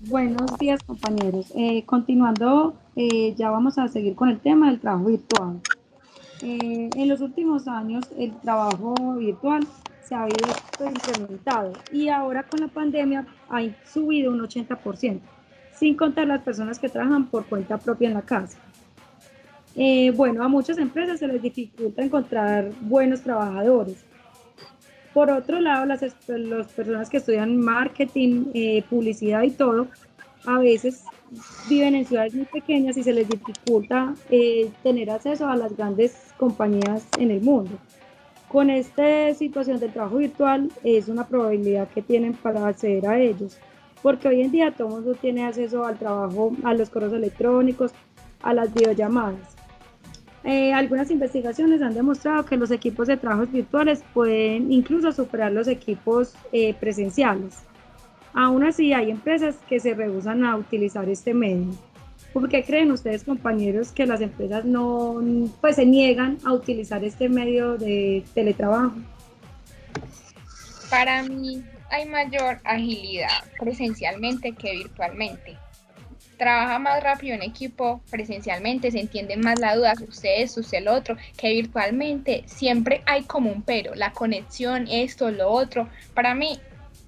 Buenos días compañeros. Eh, continuando, eh, ya vamos a seguir con el tema del trabajo virtual. Eh, en los últimos años el trabajo virtual se ha ido incrementado y ahora con la pandemia ha subido un 80%, sin contar las personas que trabajan por cuenta propia en la casa. bueno, a muchas empresas se les dificulta encontrar buenos trabajadores por otro lado, las, personas que estudian marketing, eh, publicidad y todo, a veces viven en ciudades muy pequeñas y se les dificulta eh, tener acceso a las grandes compañías en el mundo. Con esta situación del trabajo virtual es una probabilidad que tienen para acceder a ellos, porque hoy en día todo el mundo tiene acceso al trabajo, a los correos electrónicos, a las videollamadas. Eh, algunas investigaciones han demostrado que los equipos de trabajos virtuales pueden incluso superar los equipos eh, presenciales. Aún así, hay empresas que se rehusan a utilizar este medio. ¿Por qué creen ustedes, compañeros, que las empresas no pues, se niegan a utilizar este medio de teletrabajo? Para mí hay mayor agilidad presencialmente que virtualmente trabaja más rápido en equipo presencialmente, se entienden más las dudas, ustedes, usted el otro, que virtualmente siempre hay como un pero, la conexión, esto, lo otro. Para mí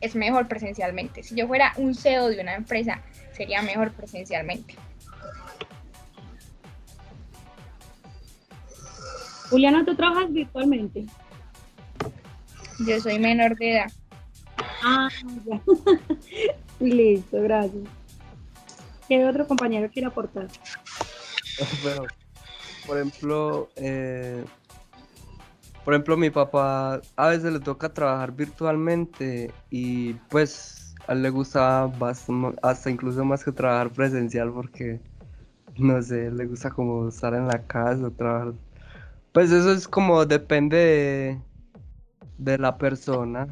es mejor presencialmente. Si yo fuera un CEO de una empresa, sería mejor presencialmente. Juliana, ¿tú trabajas virtualmente? Yo soy menor de edad. Ah, ya. Listo, gracias. ¿Qué otro compañero quiere aportar? Bueno, por ejemplo, eh, por ejemplo, mi papá a veces le toca trabajar virtualmente y pues a él le gusta hasta incluso más que trabajar presencial porque, no sé, le gusta como estar en la casa, trabajar. Pues eso es como depende de, de la persona,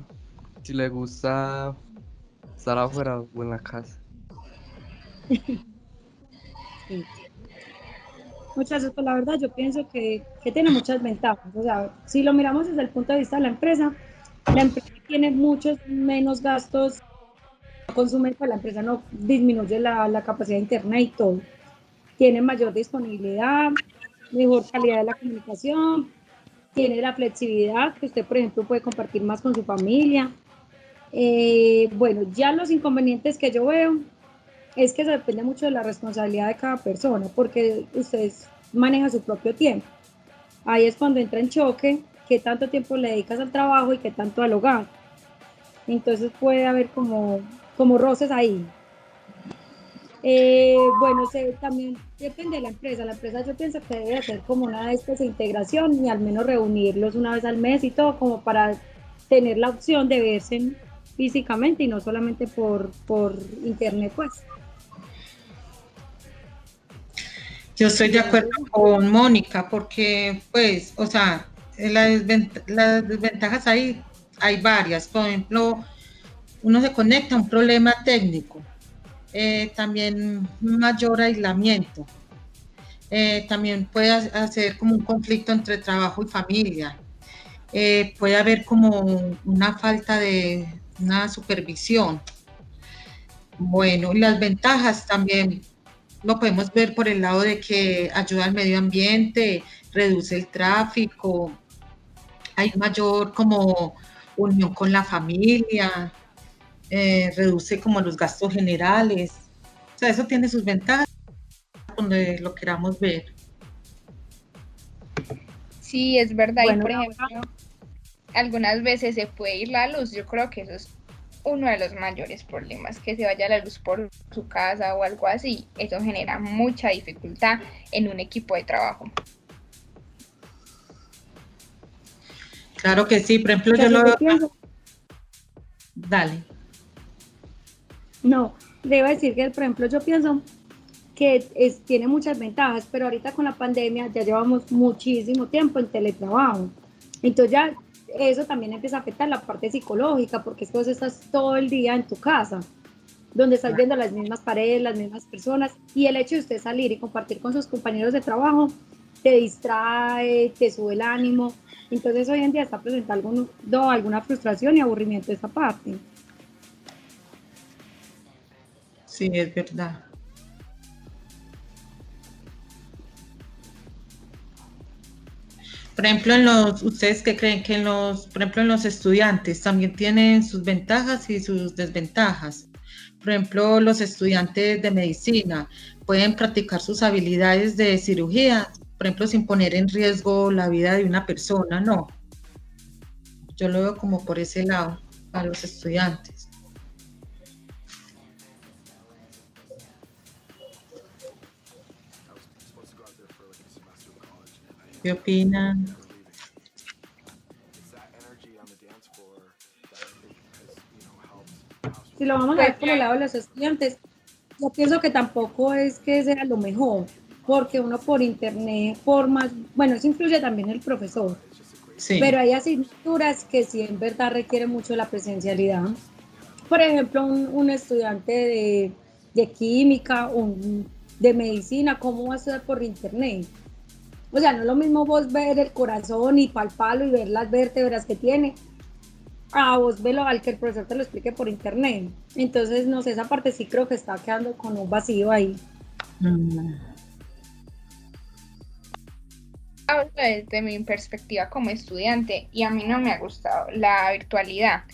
si le gusta estar afuera o en la casa. Muchas veces, la verdad, yo pienso que, tiene muchas ventajas. O sea, si lo miramos desde el punto de vista de la empresa, la empresa tiene muchos menos gastos, consume, pues la empresa no disminuye la, la capacidad de internet y todo. Tiene mayor disponibilidad, mejor calidad de la comunicación, tiene la flexibilidad que usted, por ejemplo, puede compartir más con su familia. Eh, bueno, ya los inconvenientes que yo veo es que se depende mucho de la responsabilidad de cada persona, porque usted maneja su propio tiempo. Ahí es cuando entra en choque qué tanto tiempo le dedicas al trabajo y qué tanto al hogar. Entonces puede haber como, como roces ahí. Eh, bueno, se, también depende de la empresa. La empresa yo pienso que debe hacer como una de estas integración y al menos reunirlos una vez al mes y todo como para tener la opción de verse físicamente y no solamente por, por internet pues. Yo estoy de acuerdo con Mónica porque, pues, o sea, las, desventajas ahí hay varias. Por ejemplo, uno se conecta a un problema técnico, eh, también mayor aislamiento. Eh, también puede hacer como un conflicto entre trabajo y familia. Eh, puede haber como una falta de una supervisión. Bueno, las ventajas también lo podemos ver por el lado de que ayuda al medio ambiente, reduce el tráfico, hay mayor como unión con la familia, eh, reduce como los gastos generales. O sea, eso tiene sus ventajas donde lo queramos ver. Sí, es verdad. y por ejemplo, algunas veces se puede ir la luz. Yo creo que eso es uno de los mayores problemas, que se vaya la luz por su casa o algo así, eso genera mucha dificultad en un equipo de trabajo. Claro que sí, por ejemplo, yo lo... Dale. No, debo decir que, por ejemplo, yo pienso que es, tiene muchas ventajas, pero ahorita con la pandemia ya llevamos muchísimo tiempo en teletrabajo. Entonces ya eso también empieza a afectar la parte psicológica, porque después estás todo el día en tu casa, donde estás viendo las mismas paredes, las mismas personas, y el hecho de usted salir y compartir con sus compañeros de trabajo te distrae, te sube el ánimo. Entonces hoy en día está presentando alguna frustración y aburrimiento de esa parte. Sí, es verdad. Por ejemplo, en los, ¿ustedes qué creen que en los, por ejemplo, en los estudiantes también tienen sus ventajas y sus desventajas? Por ejemplo, los estudiantes de medicina pueden practicar sus habilidades de cirugía, por ejemplo, sin poner en riesgo la vida de una persona, ¿no? Yo lo veo como por ese lado, a los estudiantes. ¿Qué opinan? Si lo vamos a ver por el lado de los estudiantes, yo pienso que tampoco es que sea lo mejor, porque uno por internet forma, bueno, eso influye también el profesor, Sí. pero hay asignaturas que sí en verdad requieren mucho la presencialidad. Por ejemplo, un, un estudiante de, de química un- de medicina, ¿cómo va a estudiar por internet? O sea, no es lo mismo vos ver el corazón y palparlo y ver las vértebras que tiene, a vos verlo al que el profesor te lo explique por internet. Entonces, no sé, esa parte sí creo que está quedando con un vacío ahí. Mm, hablo desde mi perspectiva como estudiante y a mí no me ha gustado la virtualidad.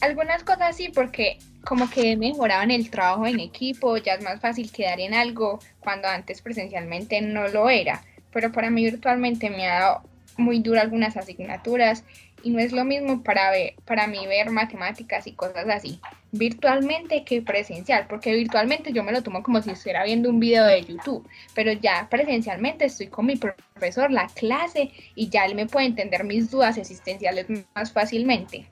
Algunas cosas sí, porque como que he mejorado en el trabajo en equipo, ya es más fácil quedar en algo cuando antes presencialmente no lo era. Pero para mí virtualmente me ha dado muy duro algunas asignaturas y no es lo mismo para, ver, para mí ver matemáticas y cosas así virtualmente que presencial, porque virtualmente yo me lo tomo como si estuviera viendo un video de YouTube, pero ya presencialmente estoy con mi profesor, la clase, y ya él me puede entender mis dudas existenciales más fácilmente.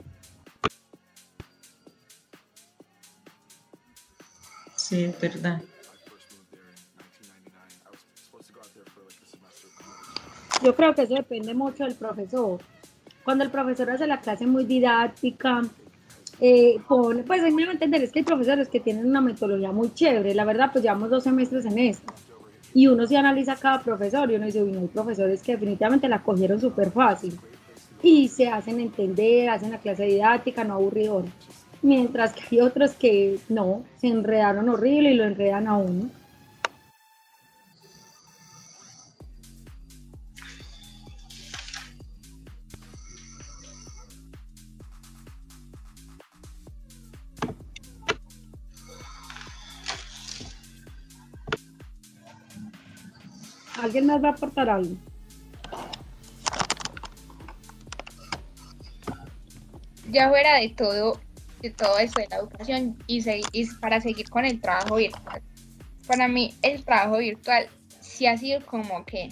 sí, es verdad. Yo creo que eso depende mucho del profesor. Cuando el profesor hace la clase muy didáctica, eh, pues a mí me va a entender, es que hay profesores que tienen una metodología muy chévere. La verdad, pues llevamos dos semestres en esto. Y uno se analiza cada profesor y uno dice, uy, no, hay profesores que definitivamente la cogieron súper fácil. Y se hacen entender, hacen la clase didáctica, no aburridora. Mientras que hay otros que no, se enredaron horrible y lo enredan a uno. ¿Alguien más va a aportar algo? Ya fuera de todo, de todo eso de la educación y, y para seguir con el trabajo virtual. Para mí el trabajo virtual sí ha sido como que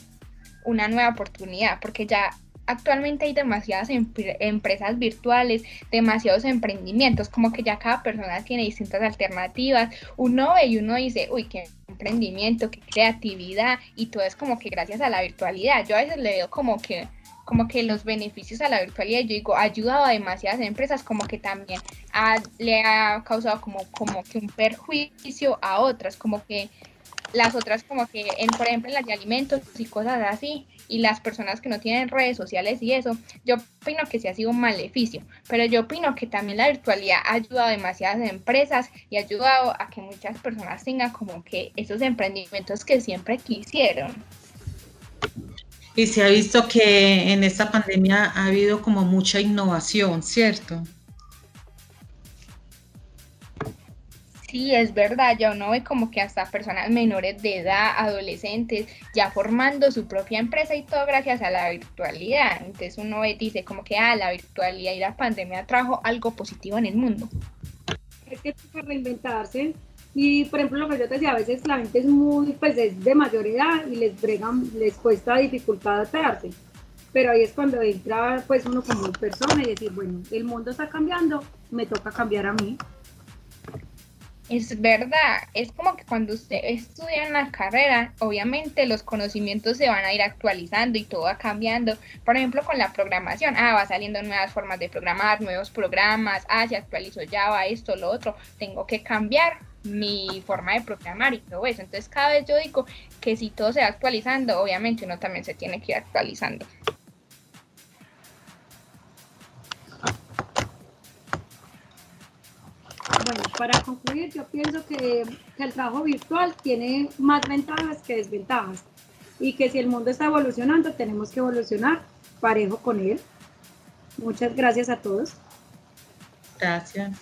una nueva oportunidad, porque ya actualmente hay demasiadas empre- empresas virtuales, demasiados emprendimientos, como que ya cada persona tiene distintas alternativas. Uno ve y uno dice, uy, qué emprendimiento, qué creatividad, y todo es como que gracias a la virtualidad. Yo a veces le veo como que como que los beneficios a la virtualidad, yo digo, ha ayudado a demasiadas empresas, como que también ha- le ha causado como, como que un perjuicio a otras, como que las otras como que, en, por ejemplo, en las de alimentos y cosas así, y las personas que no tienen redes sociales y eso, yo opino que sí ha sido un maleficio, pero yo opino que también la virtualidad ha ayudado a demasiadas empresas y ha ayudado a que muchas personas tengan como que esos emprendimientos que siempre quisieron. Y se ha visto que en esta pandemia ha habido como mucha innovación, ¿cierto? Sí, es verdad, ya uno ve como que hasta personas menores de edad, adolescentes, ya formando su propia empresa y todo gracias a la virtualidad. Entonces uno ve, dice como que ah, la virtualidad y la pandemia trajo algo positivo en el mundo. es que toca reinventarse. Y por ejemplo, lo que yo te decía, a veces la gente es muy, pues es de mayor edad y les bregan, les cuesta dificultad adaptarse. Pero ahí es cuando entra pues uno como persona y decir, bueno, el mundo está cambiando, me toca cambiar a mí. Es verdad, es como que cuando usted estudia una carrera, obviamente los conocimientos se van a ir actualizando y todo va cambiando. Por ejemplo, con la programación, ah, va saliendo nuevas formas de programar, nuevos programas, ah, se actualizó Java, esto, lo otro, tengo que cambiar mi forma de programar y todo eso. Entonces, cada vez yo digo que si todo se va actualizando, obviamente uno también se tiene que ir actualizando. Para concluir, yo pienso que, el trabajo virtual tiene más ventajas que desventajas y que si el mundo está evolucionando, tenemos que evolucionar parejo con él. Muchas gracias a todos. Gracias.